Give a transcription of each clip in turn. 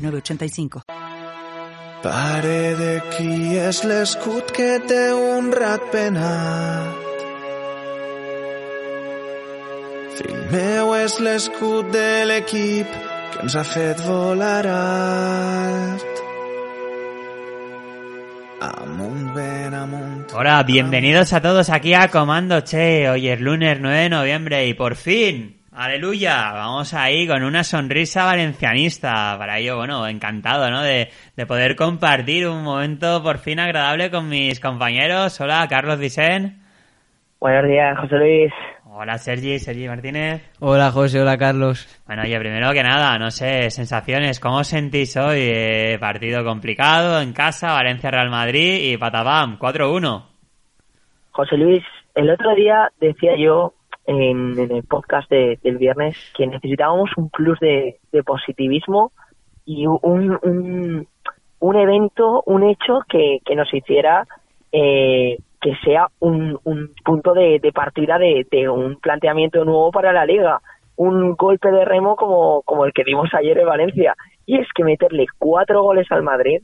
985. Pare de qui és l'escut que té un rat penat. Fill meu és l'escut de l'equip que ens ha fet volar alt. Amunt, ben amunt. Hola, bienvenidos a todos aquí a Comando Che. Hoy es lunes 9 de noviembre y por fin Aleluya, vamos ahí con una sonrisa valencianista. Para ello, bueno, encantado, ¿no? De, de poder compartir un momento por fin agradable con mis compañeros. Hola, Carlos Vicen. Buenos días, José Luis. Hola, Sergi, Sergi Martínez. Hola, José, hola, Carlos. Bueno, oye, primero que nada, no sé, sensaciones, ¿cómo os sentís hoy? Eh, partido complicado en casa, Valencia-Real Madrid y patabam, 4-1. José Luis, el otro día decía yo en, el podcast del viernes que necesitábamos un plus de, positivismo y un, un, un, evento, un hecho que, que nos hiciera eh, que sea un, un punto de, partida de, de, un planteamiento nuevo para la liga, un golpe de remo como, como el que dimos ayer en Valencia. Y es que meterle cuatro goles al Madrid,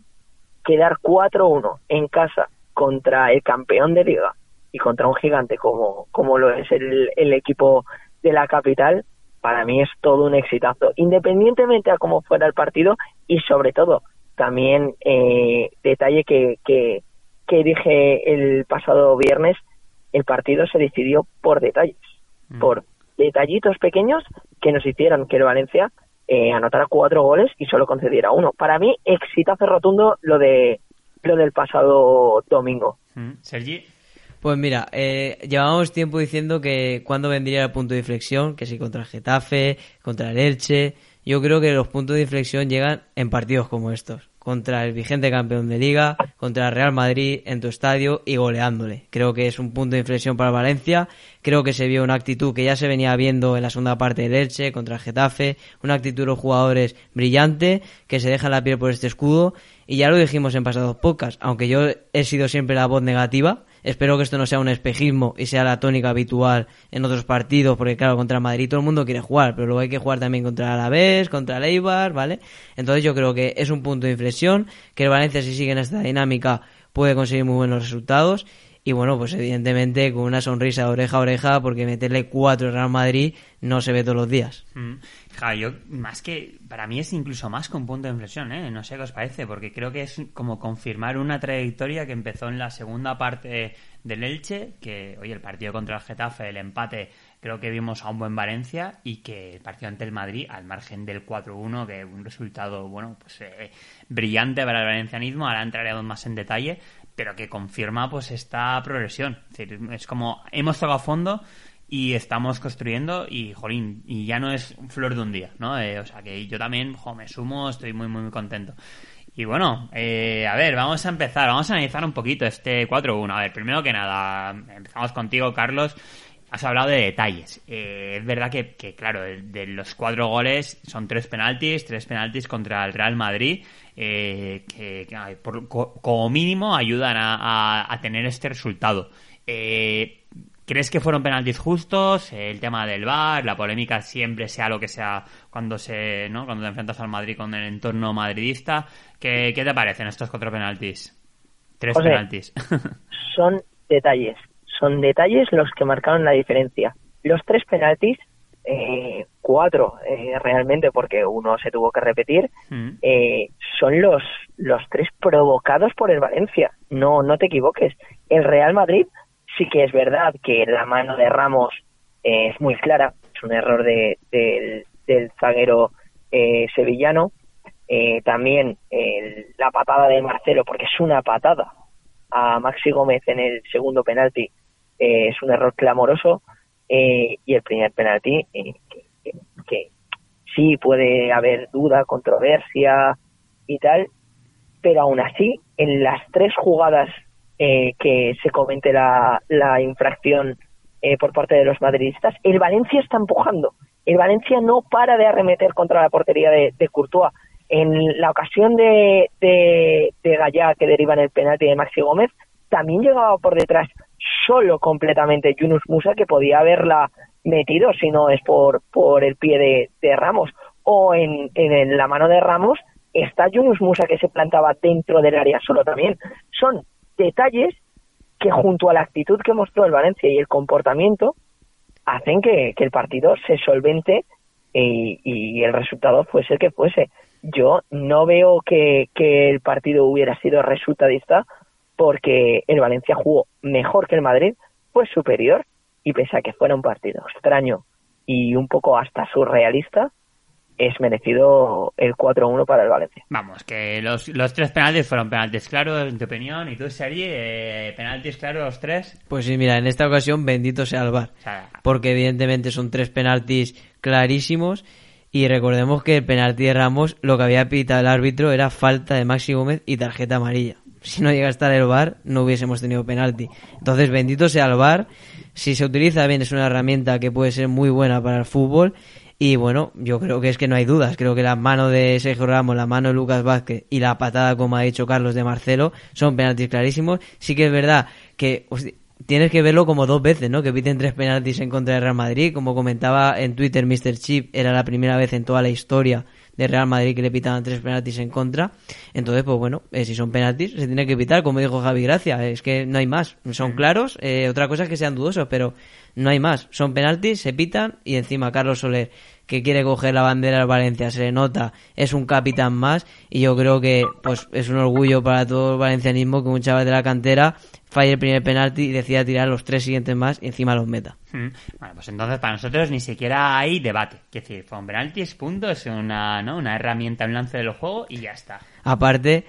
quedar 4-1 en casa contra el campeón de liga y contra un gigante como, como lo es el, el equipo de la capital, para mí es todo un exitazo, independientemente a cómo fuera el partido y sobre todo también eh, detalle que, que, que dije el pasado viernes, el partido se decidió por detalles, mm. por detallitos pequeños que nos hicieron que el Valencia eh, anotara cuatro goles y solo concediera uno. Para mí, exitazo rotundo lo de lo del pasado domingo. Mm. Sergi. Pues mira, eh, llevábamos tiempo diciendo que cuando vendría el punto de inflexión, que si contra el Getafe, contra el Elche, yo creo que los puntos de inflexión llegan en partidos como estos, contra el vigente campeón de liga, contra el Real Madrid en tu estadio y goleándole. Creo que es un punto de inflexión para Valencia, creo que se vio una actitud que ya se venía viendo en la segunda parte del Elche contra el Getafe, una actitud de los jugadores brillante, que se deja la piel por este escudo, y ya lo dijimos en pasados podcasts, aunque yo he sido siempre la voz negativa, Espero que esto no sea un espejismo y sea la tónica habitual en otros partidos, porque claro, contra Madrid todo el mundo quiere jugar, pero luego hay que jugar también contra Alavés, contra el ¿vale? Entonces yo creo que es un punto de inflexión, que el Valencia si sigue en esta dinámica puede conseguir muy buenos resultados y bueno, pues evidentemente con una sonrisa oreja a oreja, porque meterle cuatro al Real Madrid no se ve todos los días. Mm. yo, más que, para mí es incluso más un punto de inflexión, ¿eh? No sé qué os parece, porque creo que es como confirmar una trayectoria que empezó en la segunda parte del Elche, que, oye, el partido contra el Getafe, el empate, creo que vimos a un buen Valencia y que el partido ante el Madrid, al margen del 4-1, que un resultado, bueno, pues eh, brillante para el valencianismo, ahora entraremos más en detalle, pero que confirma pues esta progresión. Es, decir, es como hemos tocado fondo y estamos construyendo y, jolín, y ya no es flor de un día, ¿no? Eh, o sea que yo también, jo, me sumo, estoy muy, muy, muy contento. Y bueno, eh, a ver, vamos a empezar, vamos a analizar un poquito este 4-1. A ver, primero que nada, empezamos contigo, Carlos. Has hablado de detalles. Eh, es verdad que, que claro, de, los cuatro goles son tres penaltis, tres penaltis contra el Real Madrid, eh, que, como mínimo ayudan a, tener este resultado. Eh, ¿Crees que fueron penaltis justos? El tema del VAR, la polémica siempre sea lo que sea cuando se, ¿no? Cuando te enfrentas al Madrid con el entorno madridista. ¿Qué, qué te parecen estos cuatro penaltis? Tres penaltis. son detalles son detalles los que marcaron la diferencia. Los tres penaltis, eh, cuatro eh, realmente, porque uno se tuvo que repetir, mm. eh, son los, los tres provocados por el Valencia. No, no te equivoques. El Real Madrid sí que es verdad que la mano de Ramos es muy clara, es un error de, del zaguero sevillano. también la patada de Marcelo, porque es una patada a Maxi Gómez en el segundo penalti, eh, es un error clamoroso eh, y el primer penalti eh, que, sí puede haber duda, controversia, y tal, pero aún así, en las tres jugadas eh, que se comete la, la infracción eh, por parte de los madridistas, el Valencia está empujando. El Valencia no para de arremeter contra la portería de, de Courtois. En la ocasión de, de, de Gallá, que deriva en el penalti de Maxi Gómez, también llegaba por detrás solo completamente Yunus Musa, que podía haberla metido si no es por, por el pie de, Ramos. O en, en la mano de Ramos está Yunus Musa, que se plantaba dentro del área solo también. Son detalles que junto a la actitud que mostró el Valencia y el comportamiento hacen que, que el partido se solvente y, y, el resultado fuese el que fuese. Yo no veo que, que el partido hubiera sido resultadista porque el Valencia jugó mejor que el Madrid, fue superior y pese a que fuera un partido extraño y un poco hasta surrealista, es merecido el 4-1 para el Valencia. Vamos, que los, los tres penaltis fueron penaltis claros, en tu opinión, y tú, Sergi, eh, penaltis claros los tres. Pues sí, mira, en esta ocasión bendito sea el VAR, O sea, porque evidentemente son tres penaltis clarísimos y recordemos que el penalti de Ramos lo que había pitado el árbitro era falta de Maxi Gómez y tarjeta amarilla. Si no llega a estar el VAR, no hubiésemos tenido penalti. Entonces, bendito sea el VAR. Si se utiliza bien, es una herramienta que puede ser muy buena para el fútbol. Y bueno, yo creo que es que no hay dudas. Creo que la mano de Sergio Ramos, la mano de Lucas Vázquez y la patada, como ha dicho Carlos, de Marcelo, son penaltis clarísimos. Sí que es verdad que hostia, tienes que verlo como dos veces, ¿no? Que piten tres penaltis en contra de Real Madrid. Como comentaba en Twitter Mr. Chip, era la primera vez en toda la historia de Real Madrid que le pitaban tres penaltis en contra. Entonces, pues bueno, eh, si son penaltis, se tiene que pitar, como dijo Javi Gracia. Es que no hay más. Son claros. Eh, otra cosa es que sean dudosos, pero no hay más. Son penaltis, se pitan y encima Carlos Soler, que quiere coger la bandera del Valencia, se le nota, es un capitán más y yo creo que pues es un orgullo para todo el valencianismo que un chaval de la cantera falle el primer penalti y decida tirar los tres siguientes más y encima los meta. Mm. Bueno, pues entonces para nosotros ni siquiera hay debate. Es decir, fue un penalti, es punto, es una, ¿no? una herramienta, un lance del juego y ya está. Aparte,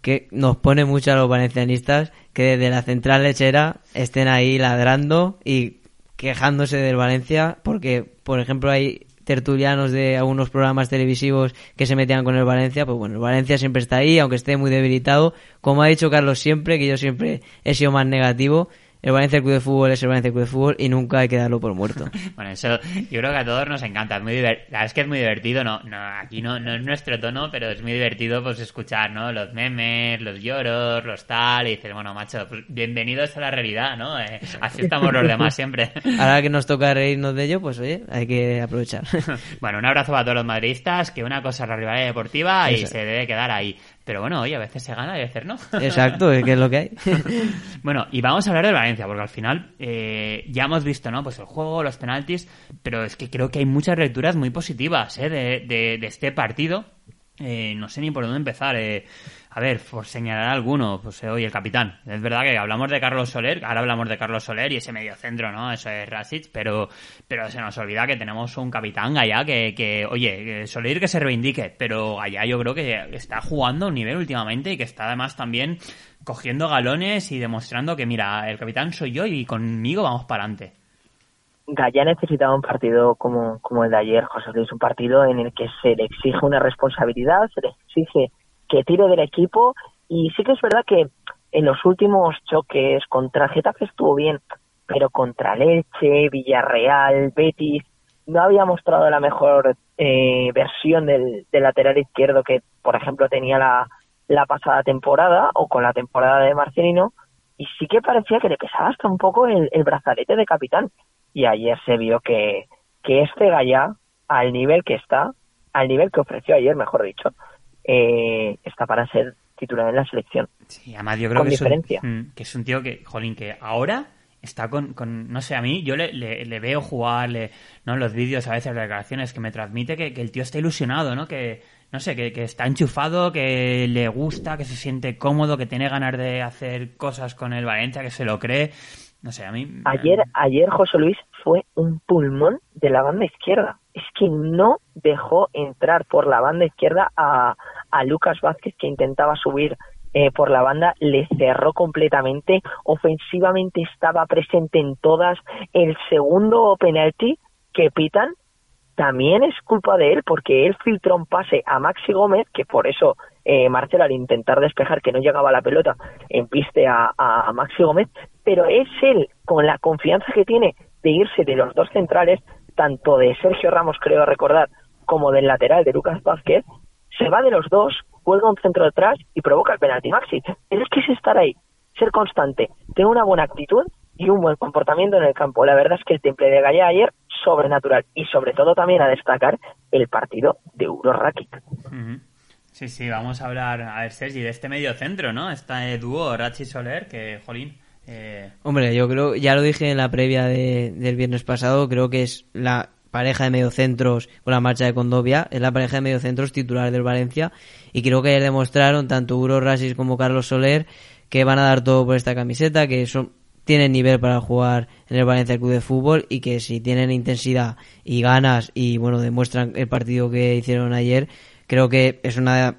que nos pone mucho a los valencianistas que desde la central lechera estén ahí ladrando y quejándose del Valencia porque, por ejemplo, hay tertulianos de algunos programas televisivos que se metían con el Valencia, pues bueno, el Valencia siempre está ahí, aunque esté muy debilitado. Como ha dicho Carlos siempre, que yo siempre he sido más negativo, el Valencia Club de Fútbol es el Valencia Club de Fútbol y nunca hay que darlo por muerto. Bueno, eso yo creo que a todos nos encanta. Es muy diver- La verdad es que es muy divertido. No, no aquí no, no es nuestro tono, pero es muy divertido pues escuchar, ¿no? Los memes, los lloros, los tal. Y dices, bueno, macho, pues bienvenidos a la realidad, ¿no? Eh, así estamos los demás siempre. Ahora que nos toca reírnos de ello, pues oye, hay que aprovechar. Bueno, un abrazo para todos los madridistas, que una cosa es la rivalidad deportiva y Eso. se debe quedar ahí. Pero bueno, oye, a veces se gana y a veces no. Exacto, es que es lo que hay. Bueno, y vamos a hablar de Valencia, porque al final eh, ya hemos visto, ¿no? Pues el juego, los penaltis, pero es que creo que hay muchas lecturas muy positivas, ¿eh? De, de, de este partido. Eh, no sé ni por dónde empezar. Eh, a ver, por señalar alguno, pues eh, oye, el capitán. Es verdad que hablamos de Carlos Soler, ahora hablamos de Carlos Soler y ese medio centro, ¿no? Eso es Rasic, pero, pero se nos olvida que tenemos un capitán Gallá que, que oye, Soler que se reivindique, pero Gallá yo creo que está jugando un nivel últimamente y que está además también cogiendo galones y demostrando que, mira, el capitán soy yo y conmigo vamos para adelante. Gallá necesitaba un partido como, como el de ayer, José Luis, un partido en el que se le exige una responsabilidad, se le exige que tire del equipo y sí que es verdad que en los últimos choques contra Getafe estuvo bien, pero contra Leche, Villarreal, Betis, no había mostrado la mejor eh, versión del, lateral izquierdo que, por ejemplo, tenía la, la pasada temporada o con la temporada de Marcelino y sí que parecía que le pesaba hasta un poco el, el brazalete de capitán. Y ayer se vio que, que este Gallá, al nivel que está, al nivel que ofreció ayer, mejor dicho, eh, está para ser titular en la selección. Sí, además yo creo Con que es, un, mm, que es un tío que, jolín, que ahora está con, con no sé, a mí yo le, le, le veo jugar, le, ¿no? Los vídeos, a veces, las declaraciones, que me transmite que, que el tío está ilusionado, ¿no? Que, no sé, que, que está enchufado, que le gusta, que se siente cómodo, que tiene ganas de hacer cosas con el Valencia, que se lo cree. No sé, a mí... Ayer, ayer José Luis fue un pulmón de la banda izquierda. Es que no dejó entrar por la banda izquierda a, Lucas Vázquez que intentaba subir eh, por la banda, le cerró completamente, ofensivamente estaba presente en todas. El segundo penalti que pitan también es culpa de él porque él filtró un pase a Maxi Gómez, que por eso eh, Marcelo al intentar despejar que no llegaba la pelota en piste a, a Maxi Gómez, pero es él con la confianza que tiene de irse de los dos centrales, tanto de Sergio Ramos, creo recordar, como del lateral de Lucas Vázquez, se va de los dos, cuelga un centro detrás y provoca el penalti Maxi. Pero es que es estar ahí, ser constante, tener una buena actitud y un buen comportamiento en el campo. La verdad es que el temple de Gaya ayer, sobrenatural. Y sobre todo también a destacar el partido de Uro Rakic. Sí, sí, vamos a hablar, a ver, Sergi, de este medio centro, ¿no? Está el dúo Rachi Soler, que, jolín. Eh... Hombre, yo creo, ya lo dije en la previa de, del viernes pasado, creo que es la pareja de mediocentros con la marcha de Condovia, es la pareja de mediocentros titular del Valencia y creo que ayer demostraron tanto Uro Rasis como Carlos Soler que van a dar todo por esta camiseta, que son tienen nivel para jugar en el Valencia Club de Fútbol y que si tienen intensidad y ganas y bueno demuestran el partido que hicieron ayer creo que es una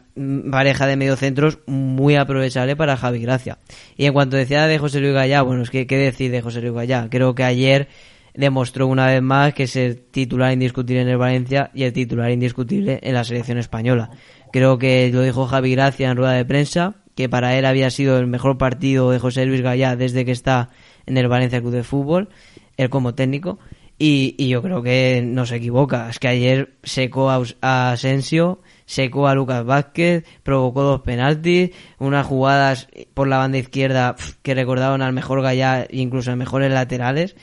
pareja de mediocentros muy aprovechable para Javi Gracia. Y en cuanto decía de José Luis Gallá bueno es que qué decir de José Luis Gallá creo que ayer demostró una vez más que es el titular indiscutible en el Valencia y el titular indiscutible en la selección española. Creo que lo dijo Javi Gracia en rueda de prensa que para él había sido el mejor partido de José Luis Gallá desde que está en el Valencia Club de Fútbol, él como técnico, y, yo creo que no se equivoca. Es que ayer secó a, Asensio, secó a Lucas Vázquez, provocó dos penaltis, unas jugadas por la banda izquierda que recordaban al mejor Gallá, incluso a mejores laterales.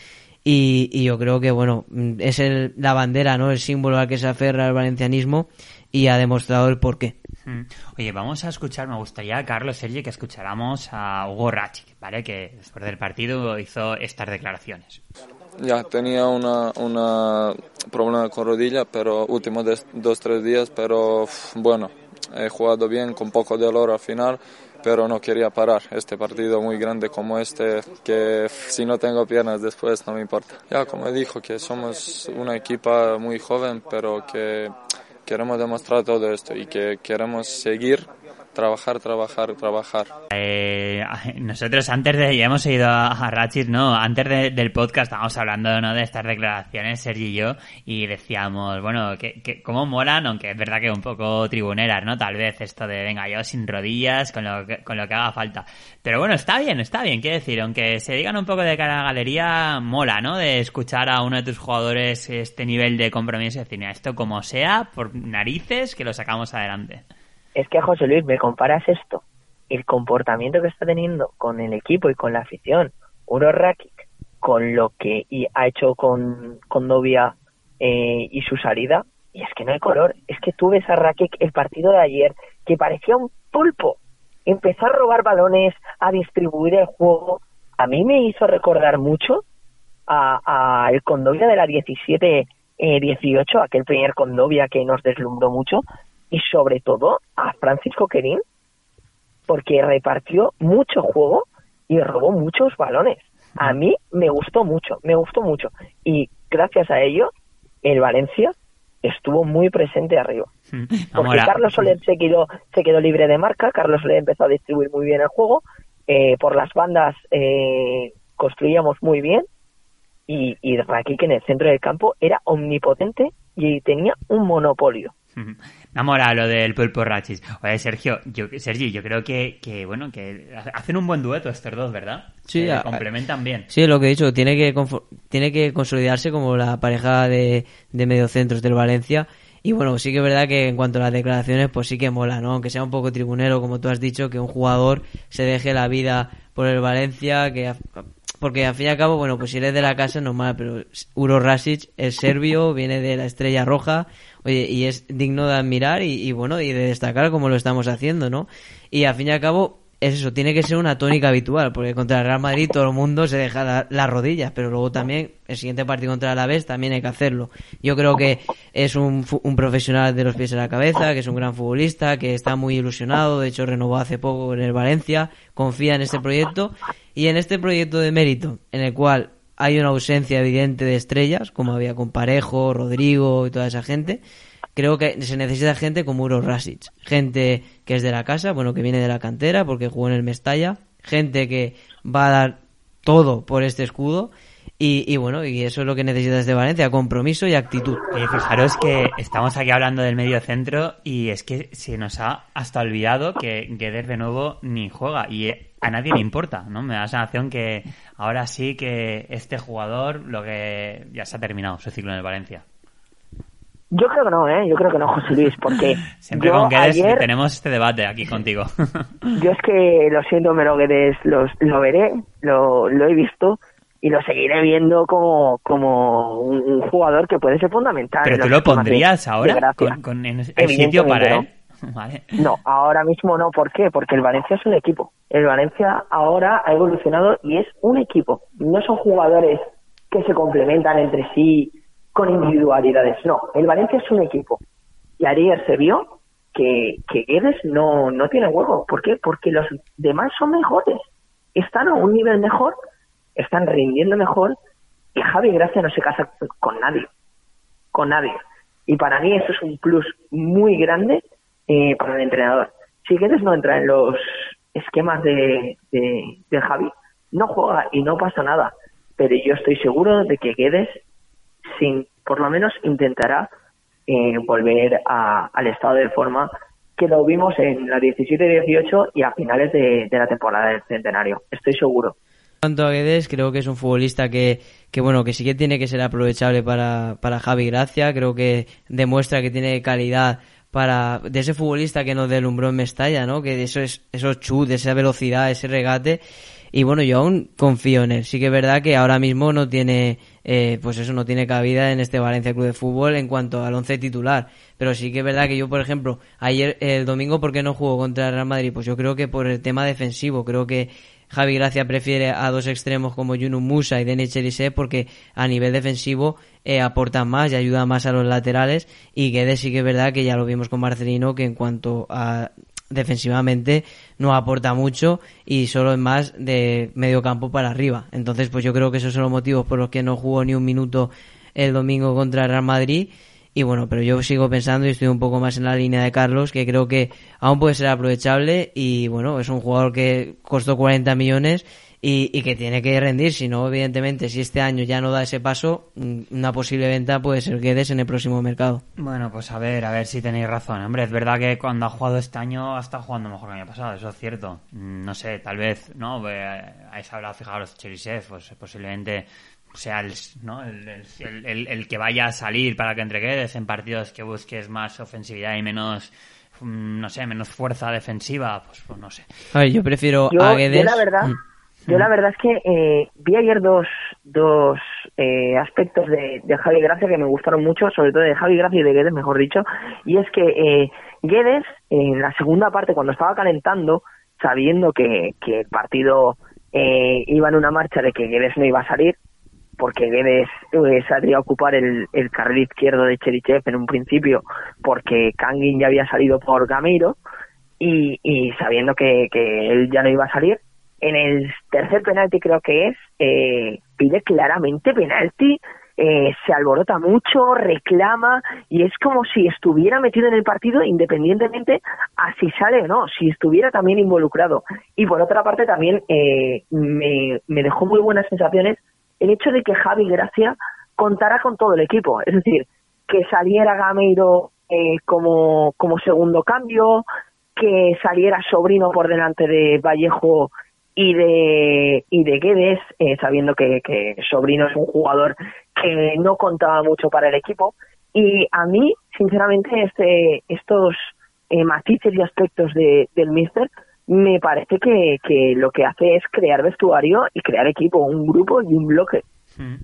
Y, yo creo que, bueno, es el, la bandera, ¿no? El símbolo al que se aferra el valencianismo y ha demostrado el porqué. Mm. Oye, vamos a escuchar, me gustaría, Carlos Sergi, que escucháramos a Hugo Rachik, ¿vale? Que después del partido hizo estas declaraciones. Ya, tenía una, una problema con rodilla, pero últimos dos, tres días, pero bueno, he jugado bien, con poco dolor al final, pero no quería parar. Este partido muy grande como este, que si no tengo piernas después no me importa. Ya, como dijo, que somos una equipa muy joven, pero que queremos demostrar todo esto y que queremos seguir trabajar, trabajar, trabajar. Eh, nosotros antes de, ya hemos ido a, Ratchis, ¿no? Antes del podcast estábamos hablando, ¿no? De estas declaraciones, Sergi y yo, y decíamos, bueno, que, que cómo molan, aunque es verdad que un poco tribuneras, ¿no? Tal vez esto de, venga, yo sin rodillas, con lo que, con lo que haga falta. Pero bueno, está bien, está bien, quiero decir, aunque se digan un poco de cara a la galería, mola, ¿no? De escuchar a uno de tus jugadores este nivel de compromiso y decir, esto como sea, por narices, que lo sacamos adelante es que José Luis, me comparas esto, el comportamiento que está teniendo con el equipo y con la afición, Uro Rakic, con lo que ha hecho con, con Novia eh, y su salida, y es que no hay color. Es que tú ves a el partido de ayer, que parecía un pulpo. Empezó a robar balones, a distribuir el juego. A mí me hizo recordar mucho a, a el Condovia de la 17 18, eh, aquel primer Condovia que nos deslumbró mucho, y sobre todo a Francisco Querín porque repartió mucho juego y robó muchos balones. A mí me gustó mucho, me gustó mucho. Y gracias a ello, el Valencia estuvo muy presente arriba. Porque Carlos Soler se quedó, se quedó libre de marca, Carlos Soler empezó a distribuir muy bien el juego, eh, por las bandas eh, construíamos muy bien y, y Rakic en el centro del campo era omnipotente y tenía un monopolio. Me mola lo del pulpo rachis. Oye, Sergio, yo, Sergi, yo creo que, que, bueno, que hacen un buen dueto estos dos, ¿verdad? Sí, Se complementan bien. Sí, lo que he dicho, tiene que, tiene que consolidarse como la pareja de, de mediocentros del Valencia. Y bueno, sí que es verdad que en cuanto a las declaraciones, pues sí que mola, ¿no? Aunque sea un poco tribunero, como tú has dicho, que un jugador se deje la vida por el Valencia, que porque al fin y al cabo, bueno, pues si eres de la casa, normal, pero Uro Rasic es serbio, viene de la Estrella Roja, oye, y es digno de admirar y, bueno, y de destacar como lo estamos haciendo, ¿no? Y al fin y al cabo, es eso, tiene que ser una tónica habitual, porque contra el Real Madrid todo el mundo se deja las rodillas, pero luego también el siguiente partido contra el Alavés también hay que hacerlo. Yo creo que es un, un profesional de los pies en la cabeza, que es un gran futbolista, que está muy ilusionado, de hecho renovó hace poco en el Valencia, confía en este proyecto y en este proyecto de mérito, en el cual hay una ausencia evidente de estrellas, como había con Parejo, Rodrigo y toda esa gente, creo que se necesita gente como Uro Rasic, gente que es de la casa, bueno, que viene de la cantera porque jugó en el Mestalla, gente que va a dar todo por este escudo Y, bueno, y eso es lo que necesitas de Valencia, compromiso y actitud. fijaros que estamos aquí hablando del medio centro y es que se nos ha hasta olvidado que Guedes de nuevo ni juega y a nadie le importa, ¿no? Me da la sensación que ahora sí que este jugador lo que ya se ha terminado su ciclo en el Valencia. Yo creo que no, ¿eh? Yo creo que no, José Luis, porque... Siempre con Guedes tenemos este debate aquí contigo. yo es que, lo siento, pero Guedes los, lo veré, lo, lo he visto y lo seguiré viendo como, como un, jugador que puede ser fundamental. ¿Pero tú lo pondrías ahora? ¿Con, el sitio para él? No, ahora mismo no. ¿Por qué? Porque el Valencia es un equipo. El Valencia ahora ha evolucionado y es un equipo. No son jugadores que se complementan entre sí con individualidades. No, el Valencia es un equipo. Y ayer se vio que, que Guedes no, no tiene huevo. ¿Por qué? Porque los demás son mejores. Están a un nivel mejor están rindiendo mejor y Javi Gracia no se casa con nadie, con nadie. Y para mí eso es un plus muy grande eh, para el entrenador. Si Guedes no entra en los esquemas de, de, Javi, no juega y no pasa nada. Pero yo estoy seguro de que Guedes, sin, por lo menos intentará eh, volver al estado de forma que lo vimos en la 17-18 y a finales de la temporada del centenario. Estoy seguro cuanto a Guedes, creo que es un futbolista que, que bueno, que sí que tiene que ser aprovechable para, para Javi Gracia. Creo que demuestra que tiene calidad para, de ese futbolista que nos delumbró en Mestalla, ¿no? Que eso es, esos chutes, esa velocidad, ese regate. Y bueno, yo aún confío en él. Sí que es verdad que ahora mismo no tiene, eh, pues eso, no tiene cabida en este Valencia Club de Fútbol en cuanto al once titular. Pero sí que es verdad que yo, por ejemplo, ayer, el domingo, ¿por qué no jugó contra el Real Madrid? Pues yo creo que por el tema defensivo. Creo que Javi Gracia prefiere a dos extremos como Yunus Musa y Denis Cherise porque a nivel defensivo eh, aportan más y ayudan más a los laterales y Guedes sí que es verdad que ya lo vimos con Marcelino que en cuanto a defensivamente no aporta mucho y solo es más de medio campo para arriba. Entonces pues yo creo que esos son los motivos por los que no jugó ni un minuto el domingo contra Real Madrid y bueno, pero yo sigo pensando y estoy un poco más en la línea de Carlos, que creo que aún puede ser aprovechable y bueno, es un jugador que costó 40 millones y, que tiene que rendir. Si no, evidentemente, si este año ya no da ese paso, mm, una posible venta puede ser que des en el próximo mercado. Bueno, pues a ver, a ver si tenéis razón. Hombre, es verdad que cuando ha jugado este año ha estado jugando mejor que el año pasado, eso es cierto. Mm, no sé, tal vez, ¿no? Habéis hablado, fijaros, Cherisev, pues posiblemente sea el, ¿no? el, que vaya a salir para que entregues en partidos que busques más ofensividad y menos mm, no sé, menos fuerza defensiva, pues, pues no sé. A ver, yo prefiero a Guedes. Yo la verdad, mm. Yo la verdad es que eh, vi ayer dos, dos eh, aspectos de, de, Javi Gracia que me gustaron mucho, sobre todo de Javi Gracia y de Guedes, mejor dicho, y es que eh, Guedes, en la segunda parte, cuando estaba calentando, sabiendo que, que el partido eh, iba en una marcha de que Guedes no iba a salir, porque Guedes eh, saldría a ocupar el, el, carril izquierdo de Cherichev en un principio, porque Kangin ya había salido por Gameiro, y, y sabiendo que, que, él ya no iba a salir, en el tercer penalti creo que es, eh, pide claramente penalti, eh, se alborota mucho, reclama y es como si estuviera metido en el partido independientemente a si sale o no, si estuviera también involucrado. Y por otra parte también eh, me, me dejó muy buenas sensaciones el hecho de que Javi Gracia contara con todo el equipo, es decir, que saliera Gameiro eh, como, como segundo cambio, que saliera Sobrino por delante de Vallejo y de y de Guedes, eh, sabiendo que, que Sobrino es un jugador que no contaba mucho para el equipo. Y a mí, sinceramente, este, estos eh, matices y aspectos de, del Mister me parece que, que lo que hace es crear vestuario y crear equipo, un grupo y un bloque. Mm.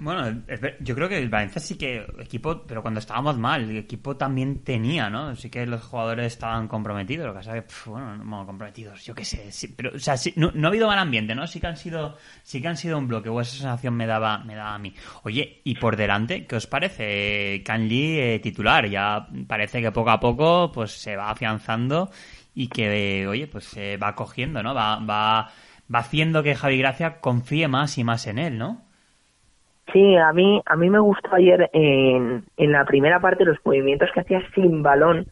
Bueno, yo creo que el Valencia sí que equipo, pero cuando estábamos mal, el equipo también tenía, ¿no? Sí que los jugadores estaban comprometidos, lo que pasa bueno, comprometidos, yo qué sé, pero, o sea, no, ha habido mal ambiente, ¿no? Sí que han sido, sí que han sido un bloque, o esa sensación me daba, me daba a mí. Oye, y por delante, ¿qué os parece? Kanji eh, titular, ya parece que poco a poco, pues se va afianzando y que, oye, pues se va cogiendo, ¿no? Va, va, va haciendo que Javi Gracia confíe más y más en él, ¿no? Sí, a mí, a mí me gustó ayer en, en la primera parte los movimientos que hacía sin balón,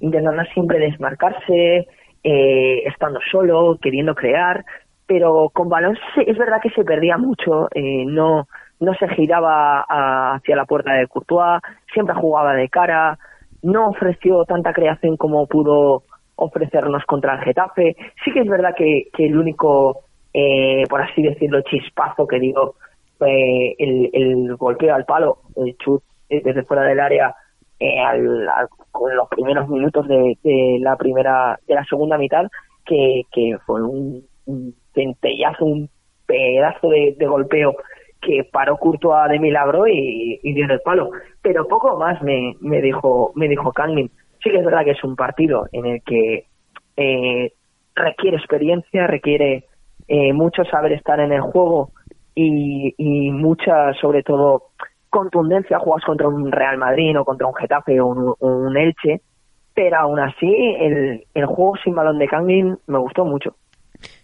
intentando siempre desmarcarse, eh, estando solo, queriendo crear. pero con balón es verdad que se perdía mucho, eh, no, no se giraba hacia la puerta de Courtois, siempre jugaba de cara, no ofreció tanta creación como pudo ofrecernos contra el Getafe. Sí que es verdad que, que el único, eh, por así decirlo, chispazo que digo, fue el, golpeo al palo, el chut desde fuera del área eh, al, con los primeros minutos de, la primera, de la segunda mitad, que, que fue un, centellazo, un pedazo de, golpeo que paró Courtois de milagro y, dio el palo. Pero poco más me, me dijo me dijo Kangin. Sí que es verdad que es un partido en el que eh, requiere experiencia, requiere eh, mucho saber estar en el juego y, y mucha, sobre todo, contundencia. Juegas contra un Real Madrid o contra un Getafe o un, Elche, pero aún así el, el juego sin balón de Kangin me gustó mucho.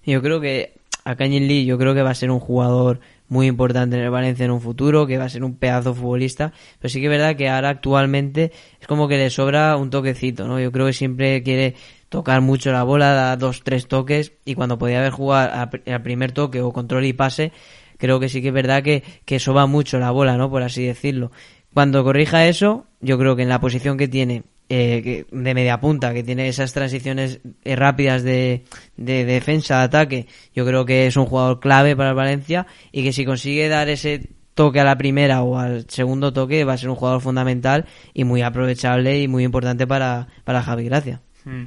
Yo creo que a Kangin Lee yo creo que va a ser un jugador muy importante en el Valencia en un futuro, que va a ser un pedazo futbolista, pero sí que es verdad que ahora actualmente es como que le sobra un toquecito, ¿no? Yo creo que siempre quiere tocar mucho la bola, da dos, tres toques, y cuando podía haber jugado al primer toque o control y pase, creo que sí que es verdad que, que soba mucho la bola, ¿no? Por así decirlo. Cuando corrija eso, yo creo que en la posición que tiene eh, de media punta, que tiene esas transiciones eh, rápidas de, de defensa, de ataque, yo creo que es un jugador clave para Valencia y que si consigue dar ese toque a la primera o al segundo toque va a ser un jugador fundamental y muy aprovechable y muy importante para, para Javi Gracia. Mm.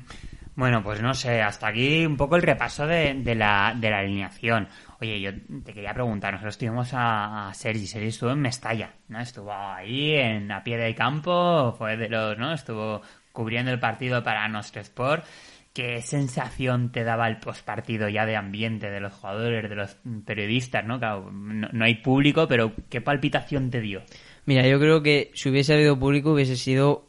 Bueno, pues no sé, hasta aquí un poco el repaso de, de, la, de la alineación. Oye, yo te quería preguntar, nosotros estuvimos a, Sergi, Sergi estuvo en Mestalla, ¿no? Estuvo ahí en a pie de campo, fue de los, ¿no? Estuvo cubriendo el partido para nuestro Sport. ¿Qué sensación te daba el postpartido ya de ambiente de los jugadores, de los periodistas, ¿no? Claro, no hay público, pero ¿qué palpitación te dio? Mira, yo creo que si hubiese habido público hubiese sido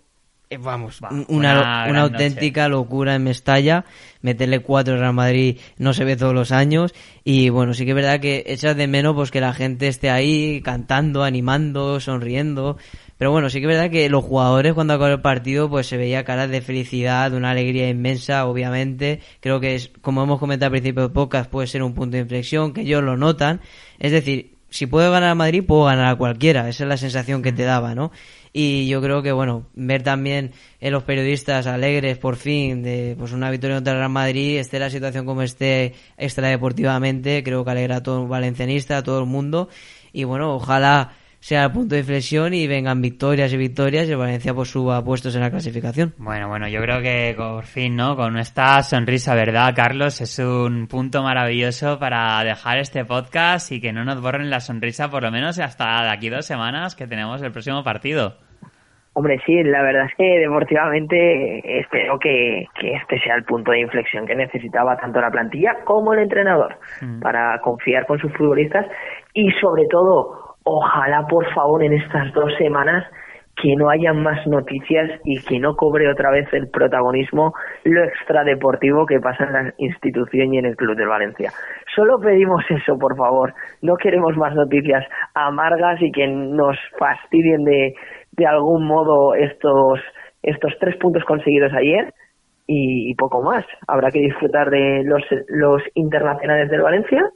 eh, vamos, Va, una, una una, gran auténtica locura en Mestalla. Meterle cuatro al Real Madrid no se ve todos los años. Y bueno, sí que es verdad que echas de menos pues que la gente esté ahí cantando, animando, sonriendo. Pero bueno, sí que es verdad que los jugadores cuando acabó el partido pues se veía caras de felicidad, de una alegría inmensa, obviamente. Creo que es, como hemos comentado al principio de podcast, puede ser un punto de inflexión, que ellos lo notan. Es decir, si puedo ganar a Madrid, puedo ganar a cualquiera. Esa es la sensación que te daba, ¿no? Y yo creo que, bueno, ver también en los periodistas alegres por fin de pues una victoria contra el Real Madrid, esté la situación como esté extradeportivamente, creo que alegra a todo el valencianista, a todo el mundo. Y bueno, ojalá sea el punto de inflexión y vengan victorias y victorias y el Valencia pues suba puestos en la clasificación. Bueno, bueno, yo creo que por fin, ¿no? Con esta sonrisa, ¿verdad, Carlos? Es un punto maravilloso para dejar este podcast y que no nos borren la sonrisa por lo menos hasta de aquí dos semanas que tenemos el próximo partido. Hombre, sí, la verdad es que deportivamente espero que, que, este sea el punto de inflexión que necesitaba tanto la plantilla como el entrenador mm. para confiar con sus futbolistas y sobre todo, ojalá por favor en estas dos semanas que no haya más noticias y que no cobre otra vez el protagonismo lo extradeportivo que pasa en la institución y en el Club del Valencia. Solo pedimos eso, por favor. No queremos más noticias amargas y que nos fastidien de, de algún modo estos, estos tres puntos conseguidos ayer y, y poco más. Habrá que disfrutar de los, los internacionales del Valencia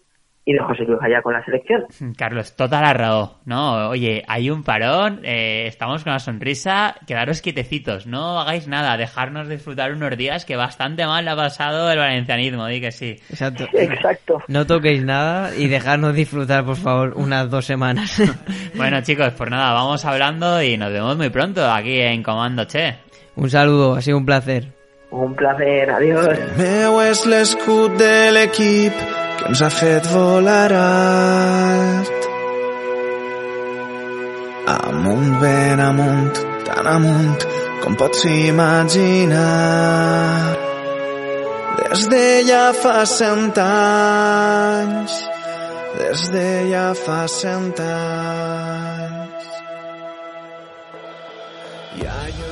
y de José Luis allá con la selección. Carlos, total arrao, ¿no? Oye, hay un parón, eh, estamos con la sonrisa, quedaros quietecitos, no hagáis nada, dejarnos disfrutar unos días que bastante mal ha pasado el valencianismo, di que sí. Exacto. Exacto. No toquéis nada y dejarnos disfrutar, por favor, unas dos semanas. bueno, chicos, pues nada, vamos hablando y nos vemos muy pronto aquí en Comando Che. Un saludo, ha sido un placer. Un placer, adiós. meu és l'escut de l'equip que ens ha fet volar alt. Amunt, ben amunt, tan amunt com pots imaginar. Des de ja fa cent anys, des de ja fa cent anys. I allò